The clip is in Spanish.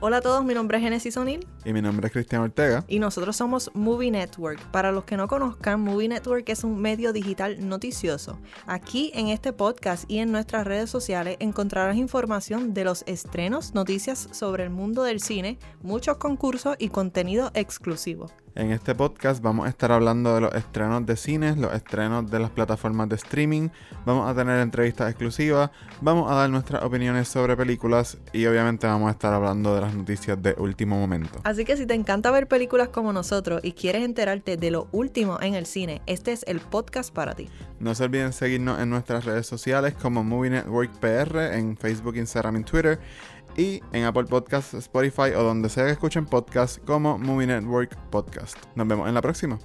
Hola a todos, mi nombre es Genesis O'Neill. Y mi nombre es Cristian Ortega. Y nosotros somos Movie Network. Para los que no conozcan, Movie Network es un medio digital noticioso. Aquí en este podcast y en nuestras redes sociales encontrarás información de los estrenos, noticias sobre el mundo del cine, muchos concursos y contenido exclusivo. En este podcast vamos a estar hablando de los estrenos de cines, los estrenos de las plataformas de streaming, vamos a tener entrevistas exclusivas, vamos a dar nuestras opiniones sobre películas y obviamente vamos a estar hablando de las noticias de último momento. Así que si te encanta ver películas como nosotros y quieres enterarte de lo último en el cine, este es el podcast para ti. No se olviden seguirnos en nuestras redes sociales como Movie Network PR en Facebook, Instagram y Twitter y en Apple Podcasts, Spotify o donde sea que escuchen podcasts como Movie Network Podcast. Nos vemos en la próxima.